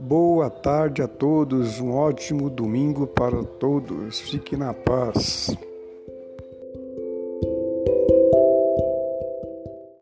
Boa tarde a todos, um ótimo domingo para todos. Fique na paz.